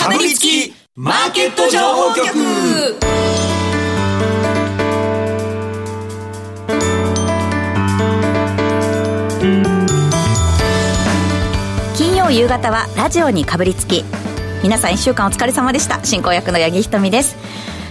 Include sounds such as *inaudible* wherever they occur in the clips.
かぶりつきマーケット情報局。金曜夕方はラジオにかぶりつき。皆さん1週間お疲れ様でした。進行役の八木ひとみです。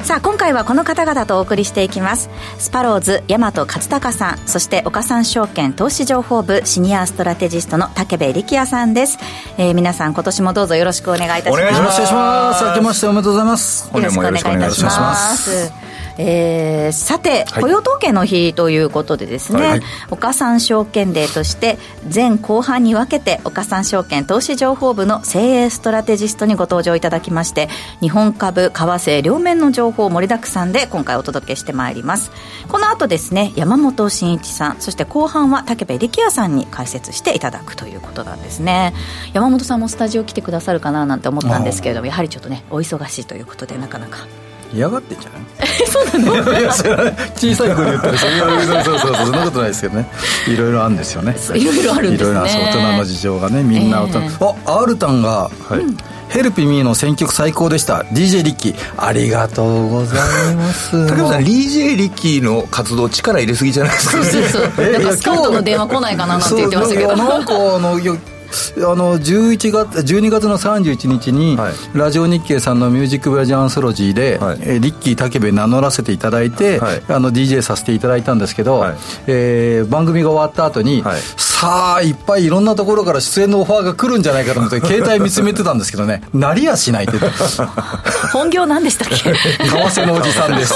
さあ今回はこの方々とお送りしていきます。スパローズ大和勝孝さんそして岡三証券投資情報部シニアストラテジストの武部力也さんです、えー、皆さん今年もどうぞよろしくお願いいたします。お願いします。明けましておめでとうございます。よろしくお願いいたしますえー、さて、雇用統計の日ということでですね、はい、岡三証券デーとして前後半に分けて岡三証券投資情報部の精鋭ストラテジストにご登場いただきまして日本株為替両面の情報盛りだくさんで今回お届けしてまいります。この後ですね山本慎一さんそして後半は武部力也さんに解説していただくということなんですね。山本さんもスタジオ来てくださるかななんて思ったんですけれどもやはりちょっとねお忙しいということでなかなか。嫌がってんじゃない？そうなの？いや小さい声で言ったらそうそうそうそんなことないですけどね。いろいろあるんですよね。いろいろあるんですね。大人の事情がねみんな大人、えー、あアルタンが、はい。うんヘルピミーの選曲最高でした。DJ リッキーありがとうございます。竹本さん DJ リッキーの活動力入れすぎじゃないですか、そうそうそう。なんかスカウトの電話来ないかななんて言ってましたけど。なんかあのあの11月12月の31日に、はい、ラジオ日経さんの「ミュージック・ブラジアンソロジーで」はい、えリッキー武部名乗らせていただいて、はい、あの DJ させていただいたんですけど、はい、えー、番組が終わった後に、はい、さあいっぱいいろんなところから出演のオファーが来るんじゃないかと思って *laughs* 携帯見つめてたんですけどね。なりやしないって。本業何でしたっけ？為替のおじさんです。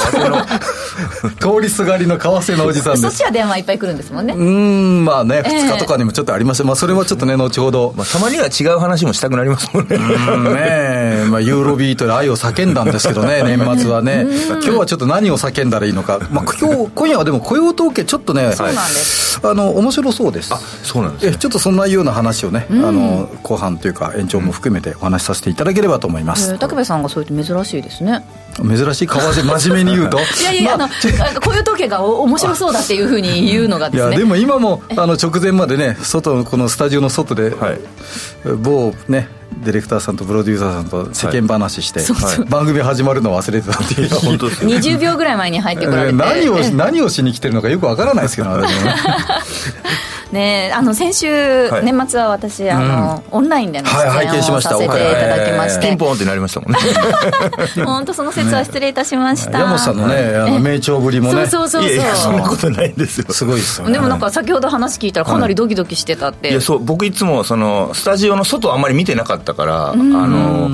通りすがりの為替のおじさんです。そっちは電話いっぱい来るんですもんね。うんまあね2日とかにもちょっとありまして、まあ、それはちょっとね後ほど、まあ、たまには違う話もしたくなりますもんね。ねまあ、ユーロビートで愛を叫んだんですけどね *laughs* 年末はね。今日はちょっと何を叫んだらいいのか、まあ、今日今夜はでも雇用統計ちょっとねそうなんです。あの面白そうです。そうなんです、ね、ちょっとそんなような話をね、あの後半というか延長も含めてお話しさせていただければと思います、武部さんがそう言って珍しいですね。珍しい為替真面目に言うと？いやいや、まあ、あの雇用統計が面白そうだっていうふうに言うのがですね。いやでも今も *laughs* あの直前までね外このスタジオの外で、はい、某ねディレクターさんとプロデューサーさんと世間話して、はい、番組始まるのを忘れてたっていう。*laughs* 本当です20秒ぐらい前に入ってこられて。何を何をしに来てるのかよくわからないですけど私も *laughs* ねあの先週、はい、年末は私あの、うん、オンラインでの出演をさせていただきまして、ピンポンってなりましたもんね。*laughs* 本当その説は失礼いたしました、山本さんのねあの名調ぶりもね。そうそうそうそう。そんなことないんですよ。すごいですよね。でもなんか先ほど話聞いたらかなりドキドキしてたって、いやそう僕いつもそのスタジオの外あんまり見てなかったから、あの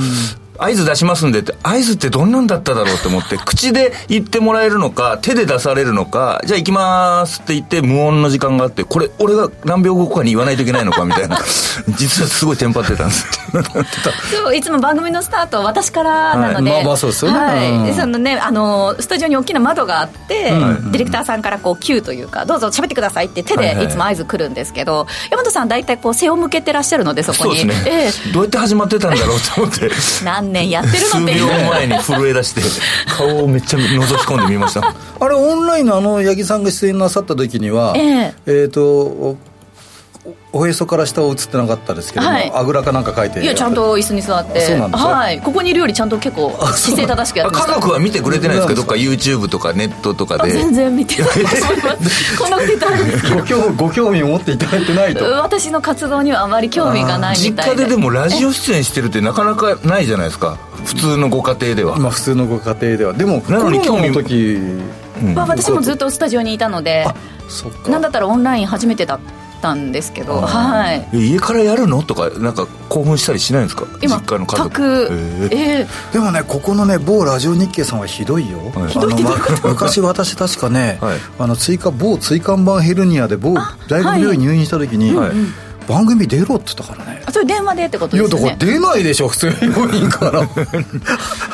合図出しますんでって、合図ってどんなんだっただろうと思って、*laughs* 口で言ってもらえるのか、手で出されるのか、じゃあ行きますって言って無音の時間があって、これ、俺が何秒後かに言わないといけないのかみたいな、*laughs* 実はすごいテンパってたんです *laughs* そう、いつも番組のスタート私からなので、はい、まあまあそうですよね。はい。で、そのね、あの、スタジオに大きな窓があって、うん、ディレクターさんからこう、Q というか、どうぞ喋ってくださいって手でいつも合図来るんですけど、はいはい、山本さん大体こう、背を向けてらっしゃるので、そこに。そうですね。えー、どうやって始まってたんだろうと思って。何年やってるの秒前に震え出して顔をめっちゃ覗き込んでみました。*laughs* あれオンラインのあの八木さんが出演なさった時にはえー、えーとおへそから下を映ってなかったですけども、はい、あぐらかなんか書いていやちゃんと椅子に座って。そうなんですはい。ここにいるよりちゃんと結構姿勢正しくやってま家族は見てくれてないですかどっか YouTube とかネットとかで。全然見てない *laughs* こんなこと言ったらご興ご興味を持っていただいてないと。私の活動にはあまり興味がないみたいで。実家ででもラジオ出演してるってなかなかないじゃないですか。普通のご家庭では。まあ普通のご家庭では。でもなのに興味の時、うん、まあ、私もずっとスタジオにいたのでなんだったらオンライン初めてだったんですけど、はい、家からやるの？とかなんか興奮したりしないんですか？今実家の家族、えー、でもねここのね某ラジオ日経さんはひどいよ、はい、ひどい *laughs* 昔私確かね、はい、あの追加某椎間板ヘルニアで某大学病院入院した時に、はい。番組出ろって言ったからね。それ電話でってことですね。いやだから出ないでしょ普通に病院から *laughs*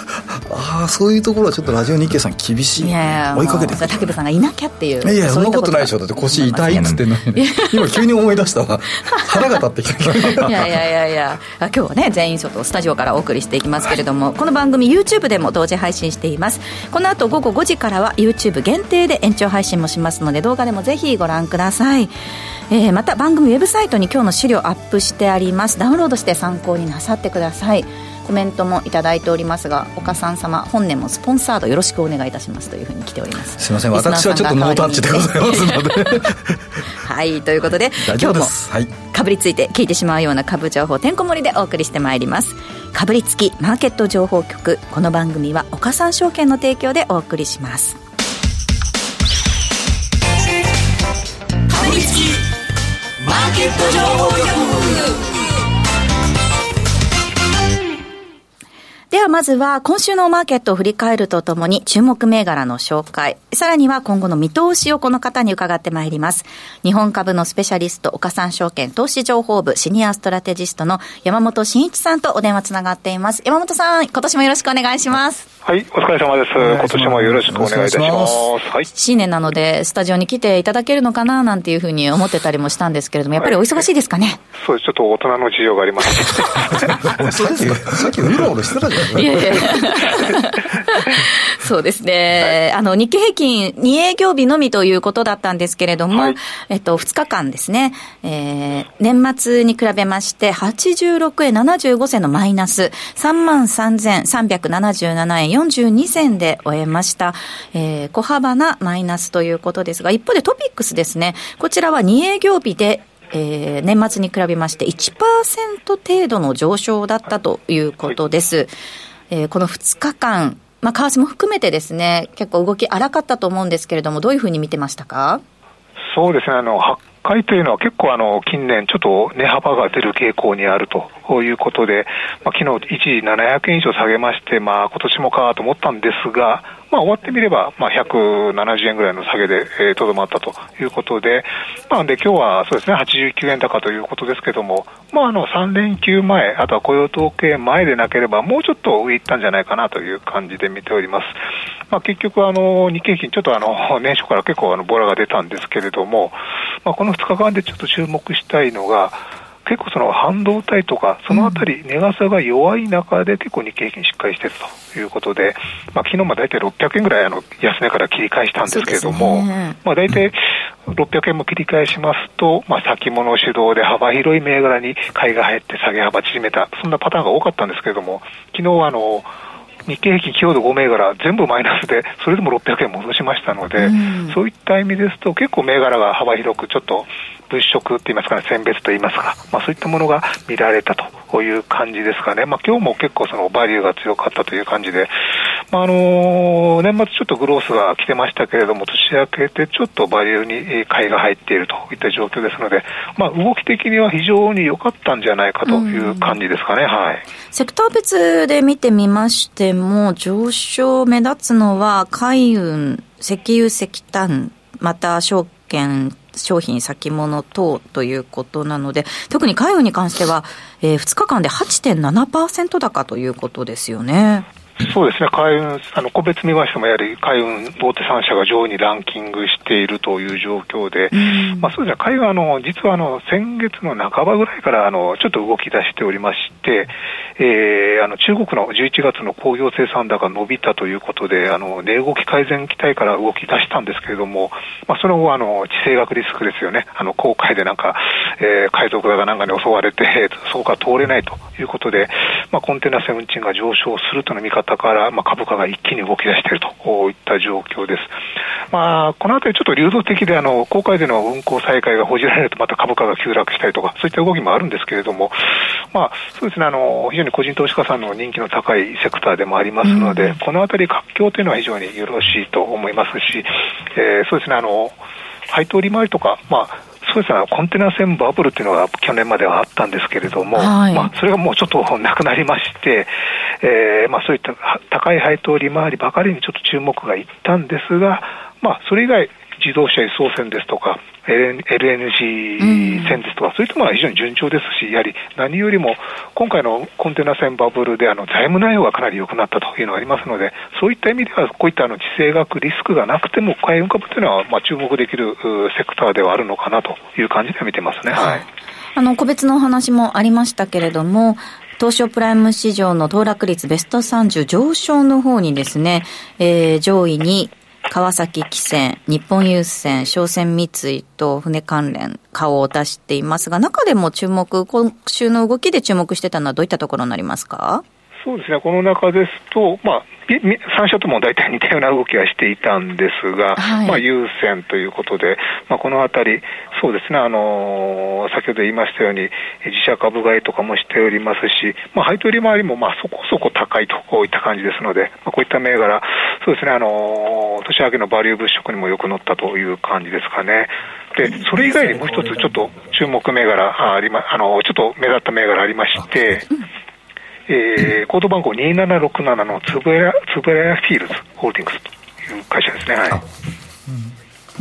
ああそういうところはちょっとラジオ日経さん厳しい。い追いかけて武部さんがいなきゃっていう。いやそんなことないでしょ。だって腰痛いっつってんのに、*laughs* 今急に思い出したわ。腹が立ってきた *laughs* いやいやいやいや。今日はね全員外スタジオからお送りしていきますけれどもこの番組 YouTube でも同時配信しています。この後午後5時からは YouTube 限定で延長配信もしますので動画でもぜひご覧ください。えー、また番組ウェブサイトに今日の資料アップしてあります。ダウンロードして参考になさってくださいコメントもいただいておりますが岡さん様本年もスポンサードよろしくお願いいたしますというふうに来ております。すみません。私はちょっとノータッチでございますので。*laughs* はい。ということで今日もかぶりついて聞いてしまうような株情報てんこ盛りでお送りしてまいります。かぶりつきマーケット情報局この番組は岡三証券の提供でお送りします。かぶりつきマーケット情報まずは今週のマーケットを振り返るとともに注目銘柄の紹介、さらには今後の見通しをこの方に伺ってまいります。日本株のスペシャリスト、岡三証券投資情報部シニアストラテジストの山本慎一さんとお電話つながっています。山本さん、今年もよろしくお願いします。はい、お疲れ様です。今年もよろしくお願いいたします。はい。新年なので、スタジオに来ていただけるのかななんていうふうに思ってたりもしたんですけれども、やっぱりお忙しいですかね？そうです。ちょっと大人の事情があります。そうですか。さっきうろうろしてたじゃない *laughs* そうですね。はい、あの、日経平均2営業日のみということだったんですけれども、はい、えっと、2日間ですね、えー、年末に比べまして、86円75銭のマイナス、33,377円42銭で終えました。えー、小幅なマイナスということですが、一方でトピックスですね、こちらは2営業日で、えー、年末に比べまして1%程度の上昇だったということです。はい、えー、この2日間、まあ、為替も含めてですね、結構動き荒かったと思うんですけれども、どういうふうに見てましたか？そうですね、あの、8回というのは結構あの、近年ちょっと値幅が出る傾向にあるとということで、まあ、昨日一時700円以上下げまして、まあ、今年もかと思ったんですが、まあ、終わってみれば、まあ、170円ぐらいの下げでとど、まったということで、まあ、で今日はそうですね、89円高ということですけども、まあ、あの3連休前、あとは雇用統計前でなければ、もうちょっと上行ったんじゃないかなという感じで見ております。まあ、結局あの、日経平均、ちょっとあの *laughs* 年初から結構あのボラが出たんですけれども、まあ、この2日間でちょっと注目したいのが、結構その半導体とか、そのあたり、値傘が弱い中で結構日経平均しっかりしているということで、まあ昨日も大体600円ぐらいあの安値から切り返したんですけれども、ね、まあ大体600円も切り返しますと、まあ先物主導で幅広い銘柄に買いが入って下げ幅縮めた、そんなパターンが多かったんですけれども、昨日はあの、日経平均、強度5銘柄、全部マイナスで、それでも600円戻しましたので、うん、そういった意味ですと、結構銘柄が幅広く、ちょっと物色って言いますかね、選別と言いますか、まあ、そういったものが見られたという感じですかね、まあ今日も結構そのバリューが強かったという感じで、まあ、あの年末ちょっとグロースが来てましたけれども、年明けてちょっとバリューに買いが入っているといった状況ですので、まあ、動き的には非常に良かったんじゃないかという感じですかね、はい。セクター別で見てみましても、上昇目立つのは海運、石油石炭、また証券、商品先物等ということなので、特に海運に関しては、えー、2日間で8.7%高ということですよね。そうですね、海運、あの個別見ましても、やはり海運大手3社が上位にランキングしているという状況で、まあ、そうですね、海運あの、実はあの先月の半ばぐらいからあのちょっと動き出しておりまして、えー、あの中国の11月の工業生産高伸びたということで、あの値動き改善期待から動き出したんですけれども、まあ、その後あの、地政学リスクですよね、あの航海でなんか、えー、海賊がなんかに襲われて、そこから通れないということで、まあ、コンテナ船運賃が上昇するとの見方から、まあ、株価が一気に動き出しているといった状況です。まあ、このあたりちょっと流動的で、あの、公開での運行再開が報じられるとまた株価が急落したりとか、そういった動きもあるんですけれども、まあ、そうですね、あの、非常に個人投資家さんの人気の高いセクターでもありますので、うん、このあたり活況というのは非常によろしいと思いますし、えー、そうですね、あの、配当利回りとか、まあ、そうですね、コンテナ船バブルっていうのが去年まではあったんですけれども、はい、まあ、それがもうちょっとなくなりまして、えーまあ、そういった高い配当利回りばかりにちょっと注目がいったんですが、まあ、それ以外、自動車輸送船ですとか、LNG 船ですとか、うん、そういったものは非常に順調ですし、やはり何よりも今回のコンテナ船バブルであの財務内容がかなり良くなったというのがありますので、そういった意味では、こういったあの地政学リスクがなくても、海運株というのはまあ注目できるセクターではあるのかなという感じで見てますね。はい、あの個別のお話もありましたけれども、東証プライム市場の騰落率ベスト30上昇の方にですね、えー、上位に川崎汽船、日本郵船、商船三井と船関連、顔を出していますが、中でも注目、今週の動きで注目してたのはどういったところになりますか？そうですね、この中ですと、まあ、3社とも大体似たような動きはしていたんですが、はい、まあ、優先ということで、まあ、このあたり、そうですね、あのー、先ほど言いましたように、自社株買いとかもしておりますし、まあ、配当利回りもまあそこそこ高いとこういった感じですので、まあ、こういった銘柄、そうですね、あのー、年明けのバリュー物色にもよく乗ったという感じですかね。で、それ以外にもう一つちょっと注目銘柄ありま、あの、ちょっと目立った銘柄ありまして、えー、コード番号2767のつぶやつぶやフィールズホールディングスという会社ですね。はい。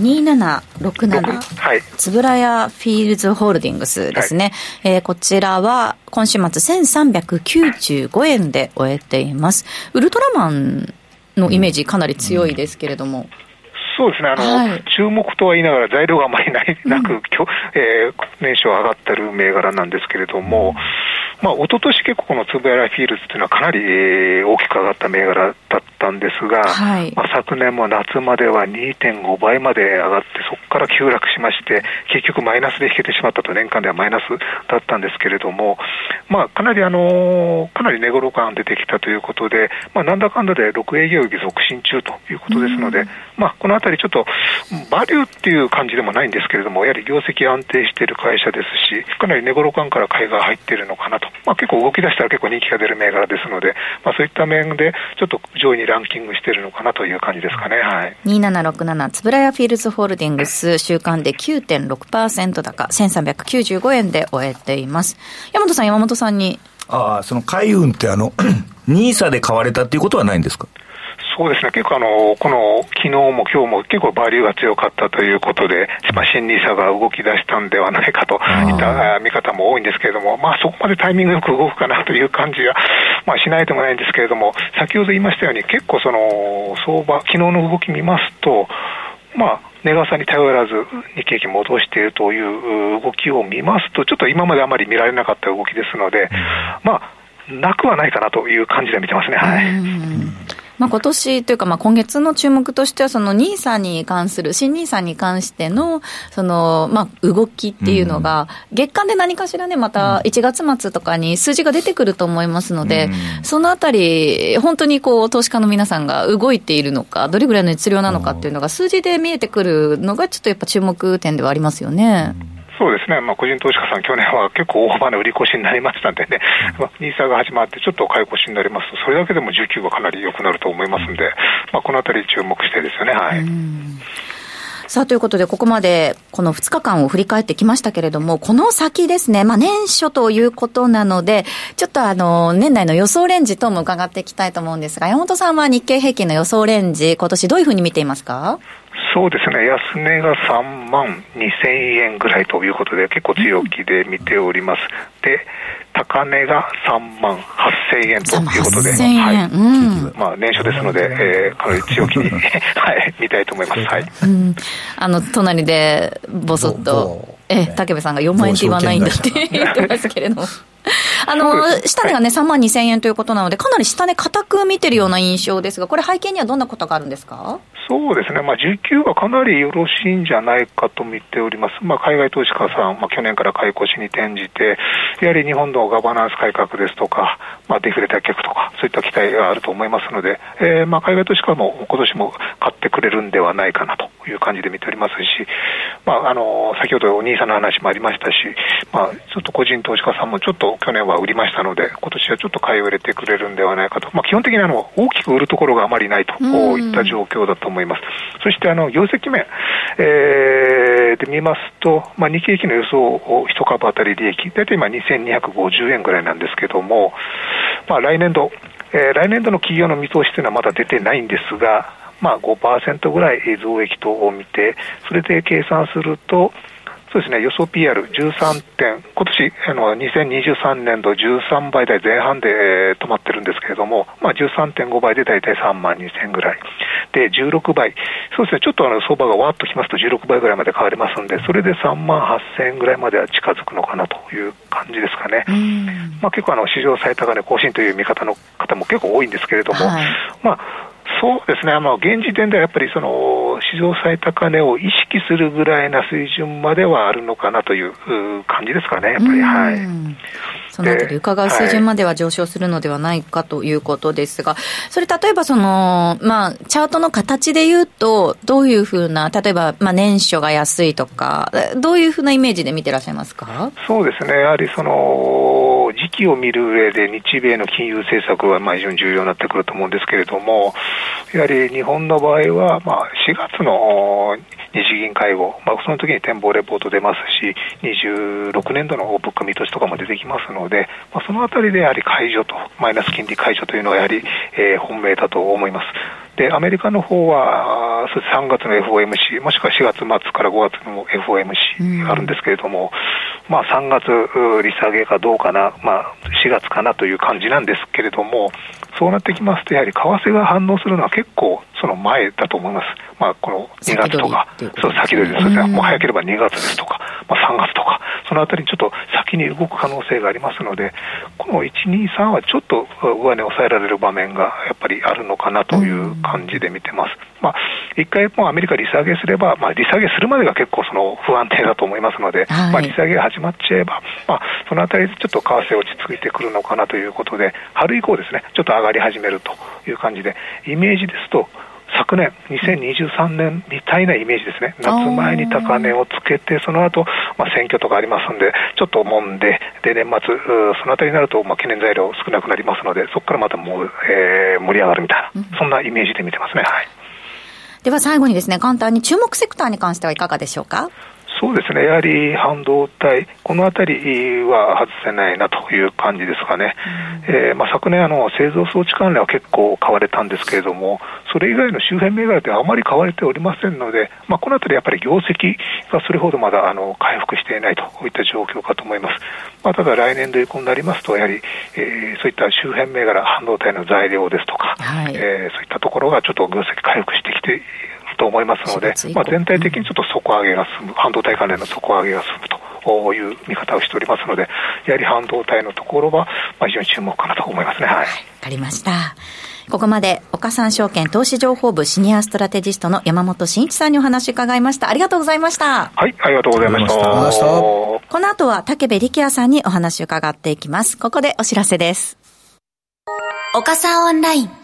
2767、はい、つぶらやフィールズホールディングスですね、はい、えー、こちらは今週末1395円で終えています。ウルトラマンのイメージかなり強いですけれども、うん。そうですね、あの、はい、注目とは言いながら材料があまりないなく、うん、えー、年初上がってる銘柄なんですけれども、まあ、一昨年結構このつぶやらフィールズというのはかなり、えー、大きく上がった銘柄だったんですが、はい、まあ、昨年も夏までは2.5倍まで上がって、そこから急落しまして、結局マイナスで引けてしまったと、年間ではマイナスだったんですけれども、まあ、かなりあのかなり値頃感出てきたということで、まあ、なんだかんだで6営業日続伸中ということですので、うん、まあ、このあたりちょっと、バリューっていう感じでもないんですけれども、やはり業績安定している会社ですし、かなり値頃感から買いが入っているのかなと、まあ、結構動き出したら結構人気が出る銘柄ですので、まあ、そういった面で、ちょっと上位にランキングしているのかなという感じですかね。はい、2767、つぶらやフィールズホールディングス、週間で9.6%高、1395円で終えています。山本さん、山本さんに。ああ、その海運ってあの、*clears throat* ニーサで買われたっていうことはないんですか？そうですね、結構あの、この昨日も今日も結構バリューが強かったということで、まあ、新ニーサが動き出したんではないかといった見方も多いんですけれども、まあ、そこまでタイミングよく動くかなという感じは、まあ、しないでもないんですけれども、先ほど言いましたように、結構その相場、昨日の動き見ますと、まあ、値傘に頼らず日経平均戻しているという動きを見ますと、ちょっと今まであまり見られなかった動きですので、まあ、なくはないかなという感じで見てますね。はい。まあ、今年というか、まあ、今月の注目としては、その NISA に関する、新 NISA に関しての、その、まあ、動きっていうのが、月間で何かしらね、また1月末とかに数字が出てくると思いますので、そのあたり、本当にこう、投資家の皆さんが動いているのか、どれぐらいの熱量なのかっていうのが、数字で見えてくるのが、ちょっとやっぱ注目点ではありますよね。そうですね、まあ、個人投資家さん、去年は結構大幅な売り越しになりましたんでね、まあ、ニーサが始まって、ちょっと買い越しになりますと、それだけでも需給はかなり良くなると思いますんで、まあ、このあたり注目してですよね。はい。さあ、ということで、ここまでこの2日間を振り返ってきましたけれども、この先ですね、まあ年初ということなので、ちょっとあの、年内の予想レンジ等も伺っていきたいと思うんですが、山本さんは日経平均の予想レンジ、今年どういうふうに見ていますか？そうですね、安値が3万2000円ぐらいということで、結構強気で見ております。で、高値が3万8000円ということで、はい。うん、まあ、年初ですので、えー、かなり強気に、*laughs* はい、見たいと思います。はい。うん、あの、隣で、ぼそっと、え、武部さんが4万円って言わないんだって言ってますけれども。あの、下値がね、3万2000円ということなので、かなり下値固く見てるような印象ですが、これ背景にはどんなことがあるんですか？そうですね、まあ、需給はかなりよろしいんじゃないかと見ております、まあ、海外投資家さん、まあ、去年から買い越しに転じて、やはり日本のガバナンス改革ですとか、まあ、デフレ脱却とか、そういった期待があると思いますので、えー、まあ海外投資家も今年も買ってくれるんではないかなという感じで見ておりますし、まあ、あの先ほどお兄さんの話もありましたし、まあ、ちょっと個人投資家さんもちょっと去年は売りましたので、今年はちょっと買いを入れてくれるんではないかと、まあ、基本的にあの大きく売るところがあまりないといった状況だと思います。思います。そしてあの業績面、えー、で見ますと、まあ、日経平均の予想を1株当たり利益、大体今2250円ぐらいなんですけども、まあ、来年度、えー、来年度の企業の見通しというのはまだ出てないんですが、まあ5%ぐらい増益とを見て、それで計算すると、そうですね、予想 PR13 点、今年あの2023年度13倍台前半で、えー、止まってるんですけれども、まあ、13.5倍で大体3万2000ぐらい、で16倍、そうですね、ちょっとあの相場がわっときますと16倍ぐらいまで変わりますんで、それで3万8000円ぐらいまでは近づくのかなという感じですかね、まあ、結構あの、史上最高値更新という見方の方も結構多いんですけれども、はい、まあそうですね、あの現時点ではやっぱりその史上最高値を意識するぐらいな水準まではあるのかなという感じですかね、やっぱり。はい、そのあたり伺う水準までは上昇するのではないかということですが、はい、それ例えばその、まあ、チャートの形で言うと、どういうふうな、例えば、まあ、年初が安いとか、どういうふうなイメージで見てらっしゃいますか？そうですね、やはりその、時期を見る上で日米の金融政策はまあ非常に重要になってくると思うんですけれども、やはり日本の場合は、まあ、4月の日銀会合、まあ、その時に展望レポート出ますし、26年度の物価見通しとかも出てきますので、まあ、そのあたりでやはり解除と、マイナス金利解除というのはやはり、えー、本命だと思います。で、アメリカの方は、そ3月の FOMC、もしくは4月末から5月の FOMC があるんですけれども、うん、まあ3月利下げかどうかな、まあ4月かなという感じなんですけれども、そうなってきますと、やはり為替が反応するのは結構その前だと思います。まあ、この2月とか、そう、先取りです。もう早ければ2月ですとか、まあ、3月とか、そのあたりにちょっと先に動く可能性がありますので、この1、2、3はちょっと上値を抑えられる場面がやっぱりあるのかなという感じで見てます。まあ、一回もうアメリカ利下げすれば、まあ、利下げするまでが結構その不安定だと思いますので、はい、まあ、利下げが始まっちゃえば、まあ、そのあたりでちょっと為替落ち着いてくるのかなということで、春以降ですね、ちょっと上がり始めるという感じで、イメージですと、昨年、2023年みたいなイメージですね、夏前に高値をつけて、その後、まあ選挙とかありますんで、ちょっともんで、で年末、そのあたりになると、まあ、懸念材料少なくなりますので、そこからまたもう、えー、盛り上がるみたいな、うん、そんなイメージで見てますね。はい、では最後にですね、簡単に注目セクターに関してはいかがでしょうか？そうですね、やはり半導体、このあたりは外せないなという感じですかね、うん、えー、まあ、昨年あの、製造装置関連は結構買われたんですけれども、それ以外の周辺銘柄ではあまり買われておりませんので、まあ、このあたりやっぱり業績がそれほどまだあの回復していないといった状況かと思います。まあ、ただ来年度以降になりますと、やはり、えー、そういった周辺銘柄、半導体の材料ですとか、はい、えー、そういったところがちょっと業績回復してきてと思いますので、まあ、全体的にちょっと底上げが進む、半導体関連の底上げが進むという見方をしておりますので、やはり半導体のところは、まあ、非常に注目かなと思いますね。はい。わかりました。ここまで、岡三証券投資情報部シニアストラテジストの山本慎一さんにお話伺いました。ありがとうございました。はい、ありがとうございました。この後は竹部力也さんにお話伺っていきます。ここでお知らせです。岡三オンライン。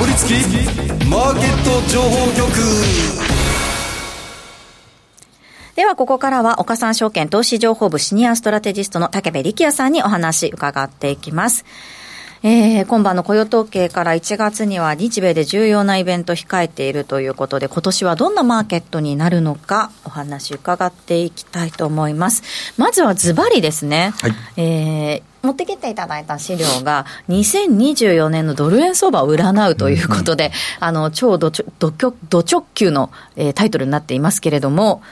かぶりつきマーケット情報局では、ここからは、岡三証券投資情報部シニアストラテジストの武部力也さんにお話伺っていきます。えー、今晩の雇用統計から1月には日米で重要なイベント控えているということで、今年はどんなマーケットになるのか、お話伺っていきたいと思います。まずはズバリですね。はい、えー持ってきていただいた資料が、2024年のドル円相場を占うということで、うん、あの、超ド直球の、えー、タイトルになっていますけれども、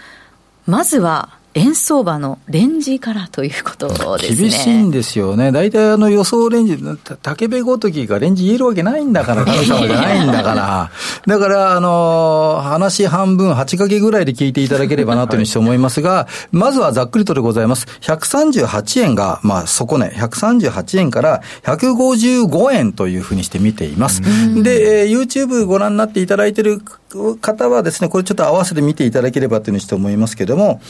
まずは、円相場のレンジからということですね。厳しいんですよね。大体あの予想レンジ、竹部ごときがレンジ言えるわけないんだから、*laughs* 神様じゃないんだから。だから、あの、話半分、8かけぐらいで聞いていただければなというふうに思いますが、まずはざっくりとでございます。138円が、まあ、底値、138円から155円というふうにして見ています。で、えー、YouTube ご覧になっていただいている方はですね、これちょっと合わせて見ていただければというふうにして思いますけれども、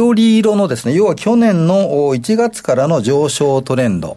緑色のですね、要は去年の1月からの上昇トレンド。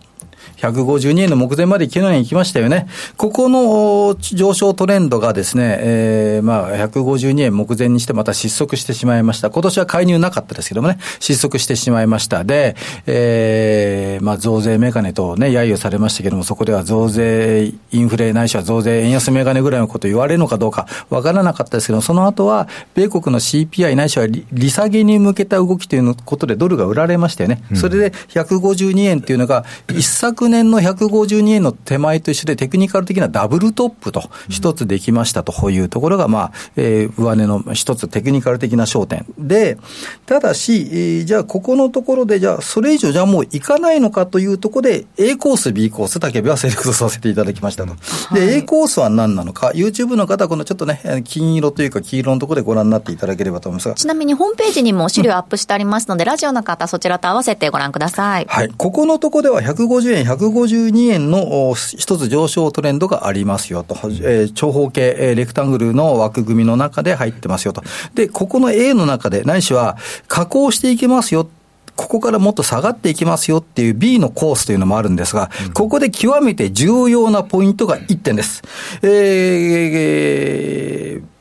152円の目前まで昨日に行きましたよね。ここの上昇トレンドがですね、えー、まあ、152円目前にしてまた失速してしまいました。今年は介入なかったですけどもね、失速してしまいました。で、えー、まあ、増税メガネとね、揶揄されましたけども、そこでは増税、インフレないしは増税、円安メガネぐらいのこと言われるのかどうかわからなかったですけど、その後は、米国の CPI ないしは利下げに向けた動きということでドルが売られましたよね。それで152円っていうのが、一昨年の152円の手前と一緒でテクニカル的なダブルトップと一つできましたというところが、まあ、えー、上値の一つテクニカル的な焦点。で、ただし、えー、じゃあここのところで、じゃあそれ以上じゃあもういかないのかというところで、A コース、B コース、竹部はセレクトさせていただきましたと。で、A コースは何なのか、YouTube の方はこのちょっとね、金色というか黄色のところでご覧になっていただければと思いますが。ちなみにホームページにも資料アップしてありますので、うん、ラジオの方そちらと合わせてご覧ください。はい。ここのところでは150円、152円の一つ上昇トレンドがありますよと。えー、長方形、えー、レクタングルの枠組みの中で入ってますよと。で、ここの A の中で、ないしは加工していきますよ。ここからもっと下がっていきますよっていう B のコースというのもあるんですが、ここで極めて重要なポイントが1点です。えー、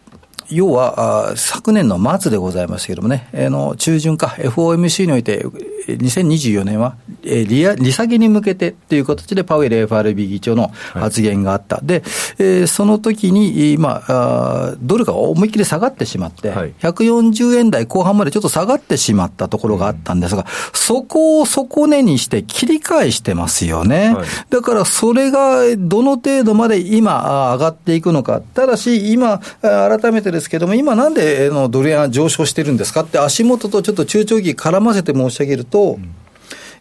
要は、昨年の末でございますけれどもね、あの、中旬か、FOMC において、2024年は、え利利下げに向けてという形でパウエル FRB 議長の発言があった。はい、で、えー、その時に、まあ、ドルが思いっきり下がってしまって、はい、140円台後半までちょっと下がってしまったところがあったんですが、そこを底根にして切り返してますよね。はい、だからそれがどの程度まで今上がっていくのか。ただし、今、改めてですですけども、今なんでのドル円上昇してるんですかって足元とちょっと中長期絡ませて申し上げると、うん。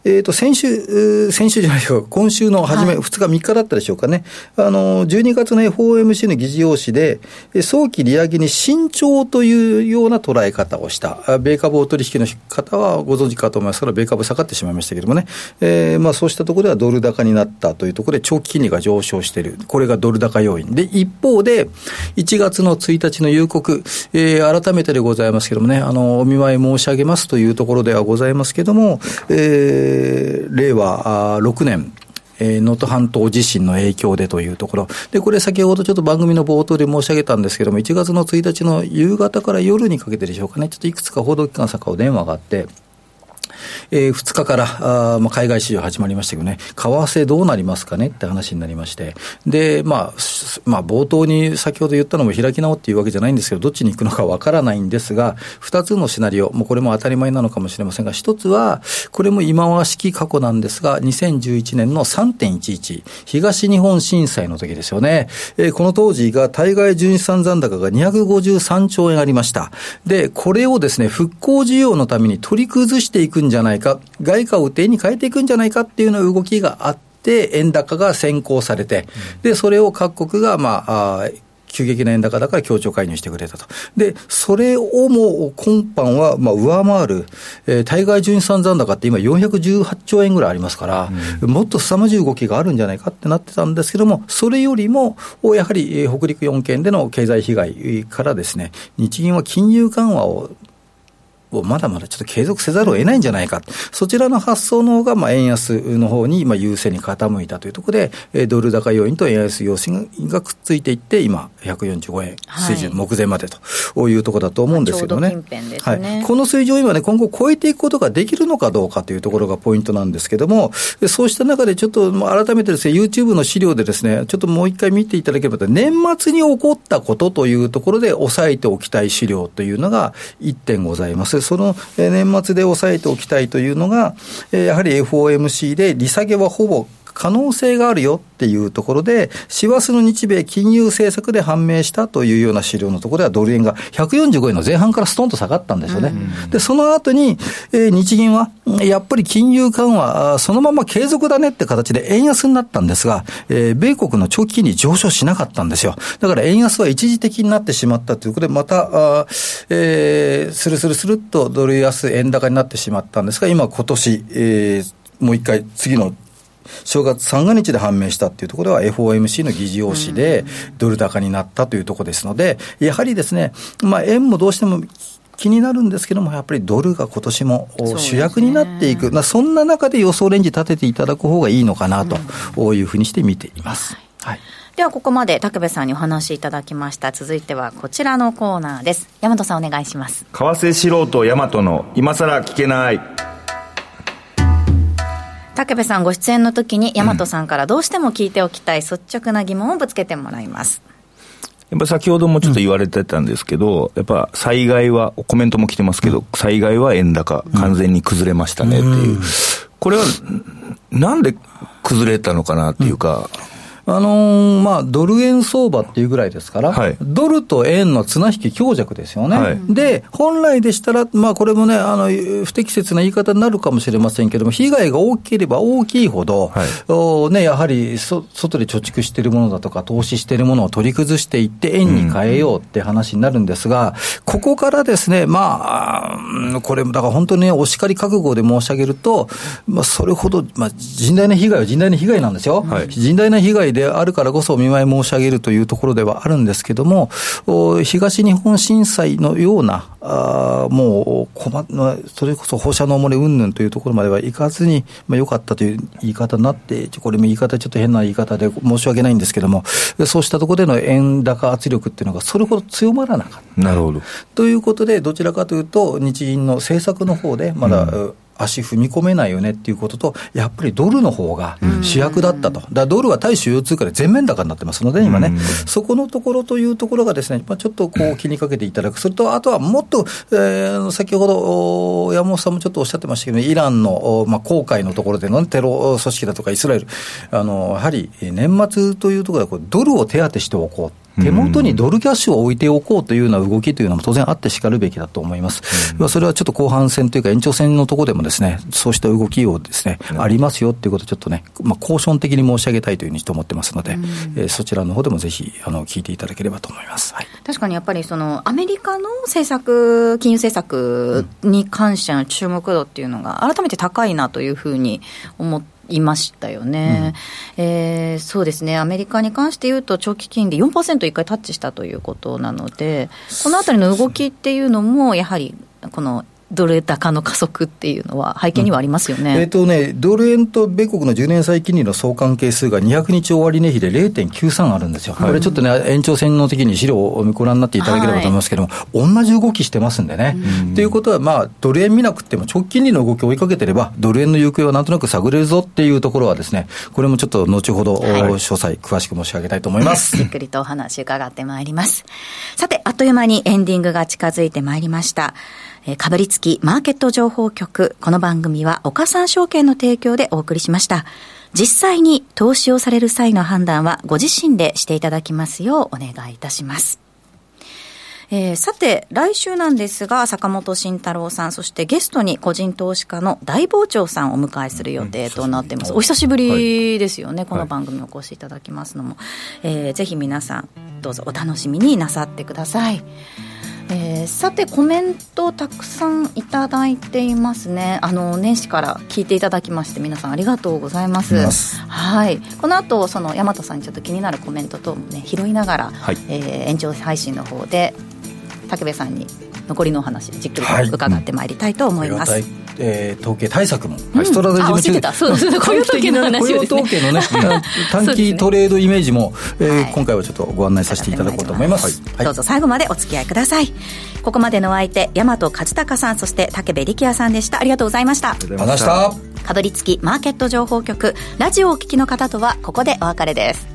えっ、ー、と、先週、先週じゃないよ、*laughs* 今週の初め、はい、2日、3日だったでしょうかね。あの、12月の FOMC の議事要旨で、早期利上げに慎重というような捉え方をした。米株を取引の方はご存知かと思いますから、米株下がってしまいましたけれどもね。えー、まあそうしたところではドル高になったというところで、長期金利が上昇している。これがドル高要因。で、一方で、1月の1日の夕刻、えー、改めてでございますけれどもね、あの、お見舞い申し上げますというところではございますけれども、えーえー、令和6年、え能登半島地震の影響でというところ。で、これ先ほどちょっと番組の冒頭で申し上げたんですけども、1月の1日の夕方から夜にかけてでしょうかね、ちょっといくつか報道機関さんからお電話があって、えー、2日からあ、まあ、海外市場始まりましたけどね、為替どうなりますかね？って話になりまして、で、まあ、まあ、冒頭に先ほど言ったのも開き直っていうわけじゃないんですけど、どっちに行くのかわからないんですが、2つのシナリオ、もうこれも当たり前なのかもしれませんが、1つは、これも今は式過去なんですが、2011年の3.11、東日本震災の時ですよね。えー、この当時が対外純資産残高が253兆円ありました。で、これをですね、復興需要のために取り崩していくんじゃないか、外貨を手に変えていくんじゃないかっていうような動きがあって、円高が先行されて、で、それを各国が、まあ、あ急激な円高だから協調介入してくれたと。で、それをも今般はまあ上回る、えー、対外純資産残高って今418兆円ぐらいありますから、うん、もっと凄まじい動きがあるんじゃないかってなってたんですけども、それよりも、やはり北陸4県での経済被害からですね、日銀は金融緩和ををまだまだちょっと継続せざるを得ないんじゃないか。そちらの発想の方が、まあ、円安の方に、まあ、優勢に傾いたというところで、ドル高要因と円安要因がくっついていって、今、145円水準、目前までというところだと思うんですけどね。ねはい。この水準を今ね、今後超えていくことができるのかどうかというところがポイントなんですけども、そうした中でちょっと、改めてですね、YouTube の資料でですね、ちょっともう一回見ていただければと、年末に起こったことというところで押さえておきたい資料というのが1点ございます。その年末で抑えておきたいというのが、やはり FOMC で利下げはほぼ可能性があるよっていうところで、師走の日米金融政策で判明したというような資料のところでは、ドル円が145円の前半からストンと下がったんですよね。で、その後に、えー、日銀は、やっぱり金融緩和、そのまま継続だねって形で円安になったんですが、えー、米国の長期金利上昇しなかったんですよ。だから円安は一時的になってしまったということで、また、あえー、スルスルスルっとドル安円高になってしまったんですが、今今年、えー、もう一回次の正月三が日で判明したっていうところは FOMC の議事要旨でドル高になったというところですので、やはりですね、まあ円もどうしても気になるんですけども、やっぱりドルが今年も主役になっていく、そ,、そんな中で予想レンジ立てていただく方がいいのかなというふうにして見ています。はい、ではここまで武部さんにお話しいただきました。続いてはこちらのコーナーです。大和さんお願いします。為替素人大和の今さら聞けない武部さんご出演の時に大和さんからどうしても聞いておきたい率直な疑問をぶつけてもらいます、やっぱ先ほどもちょっと言われてたんですけど、やっぱ災害は、コメントも来てますけど、災害は円高、完全に崩れましたねっていう。これは、なんで崩れたのかなっていうか、あのー、まあ、ドル円相場っていうぐらいですから、はい、ドルと円の綱引き強弱ですよね。はい、で、本来でしたら、まあ、これもね、あの、不適切な言い方になるかもしれませんけれども、被害が大きければ大きいほど、はい、おね、やはりそ、外で貯蓄しているものだとか、投資しているものを取り崩していって、円に変えようって話になるんですが、ここからですね、まあ、これ、だから本当にね、お叱り覚悟で申し上げると、まあ、それほど、まあ、甚大な被害は甚大な被害なんですよ。甚大な被害であるからこそお見舞い申し上げるというところではあるんですけども、東日本震災のような、あもう困、それこそ放射能漏れ云々というところまではいかずに、まあ、よかったという言い方になって、これも言い方ちょっと変な言い方で申し訳ないんですけども、そうしたところでの円高圧力っていうのがそれほど強まらなかった。なるほど。ということで、どちらかというと、日銀の政策の方で、まだ、うん足踏み込めないよねっていうことと、やっぱりドルの方が主役だったと、だドルは対主要通貨で全面高になってます。ので、今ね、そこのところというところがですね、まあ、ちょっとこう気にかけていただく、それとあとはもっと、えー、先ほど山本さんもちょっとおっしゃってましたけど、イランの、まあ、航海のところでの、テロ組織だとかイスラエル、あのやはり年末というところでドルを手当てしておこう。手元にドルキャッシュを置いておこうというような動きというのも当然あってしかるべきだと思います。うん、それはちょっと後半戦というか延長戦のところでもですね、そうした動きをですね、うん、ありますよっていうことをちょっとね、まあ、交渉的に申し上げたいというふうに思ってますので、うん、えー、そちらの方でもぜひ、あの、聞いていただければと思います。はい、確かにやっぱりその、アメリカの政策、金融政策に関しての注目度っていうのが改めて高いなというふうに思って、いましたよね、うん、えー、そうですね、アメリカに関して言うと、長期金利4%一回タッチしたということなので、このあたりの動きっていうのも、やはりこのドル高の加速っていうのは、背景にはありますよね、うん、えーとね、ドル円と米国の10年債金利の相関係数が200日終値比で0.93あるんですよ、はい、これちょっとね、延長線の時に資料をご覧になっていただければと思いますけれども、はい、同じ動きしてますんでね。ということは、まあ、ドル円見なくても、長期金利の動きを追いかけてれば、ドル円の行方はなんとなく探れるぞっていうところはですね、これもちょっと後ほど、はい、詳細、詳しく申し上げたいと思います。*laughs* じっくりとお話伺ってまいります。さて、あっという間にエンディングが近づいてまいりました。えー、かぶりつきマーケット情報局。この番組は岡三証券の提供でお送りしました。実際に投資をされる際の判断はご自身でしていただきますようお願いいたします。えー、さて、来週なんですが、坂本慎太郎さん、そしてゲストに個人投資家の大傍聴さんをお迎えする予定となっています。お久しぶりですよね、はい、この番組お越しいただきますのも。えー、ぜひ皆さん、どうぞお楽しみになさってください。えー、さてコメントたくさんいただいていますね。あの年始から聞いていただきまして皆さんありがとうございます。はい。この後その大和さんにちょっと気になるコメント等もね拾いながら、はい、えー、延長配信の方で武部さんに残りのお話じっくりと伺ってまいりたいと思います、はいうんえー、統計対策も、うん、ストラテジーム中そうですね雇用統計の話を、ね、雇用統計のね *laughs* 短期トレードイメージも、えー、はい、今回はちょっとご案内させていただこうと思います、はい、どうぞ最後までお付き合いください。ここまでのお相手大和勝孝さんそして武部力也さんでした。ありがとうございました。ありがとうございました。かぶりつきマーケット情報局ラジオをお聞きの方とはここでお別れです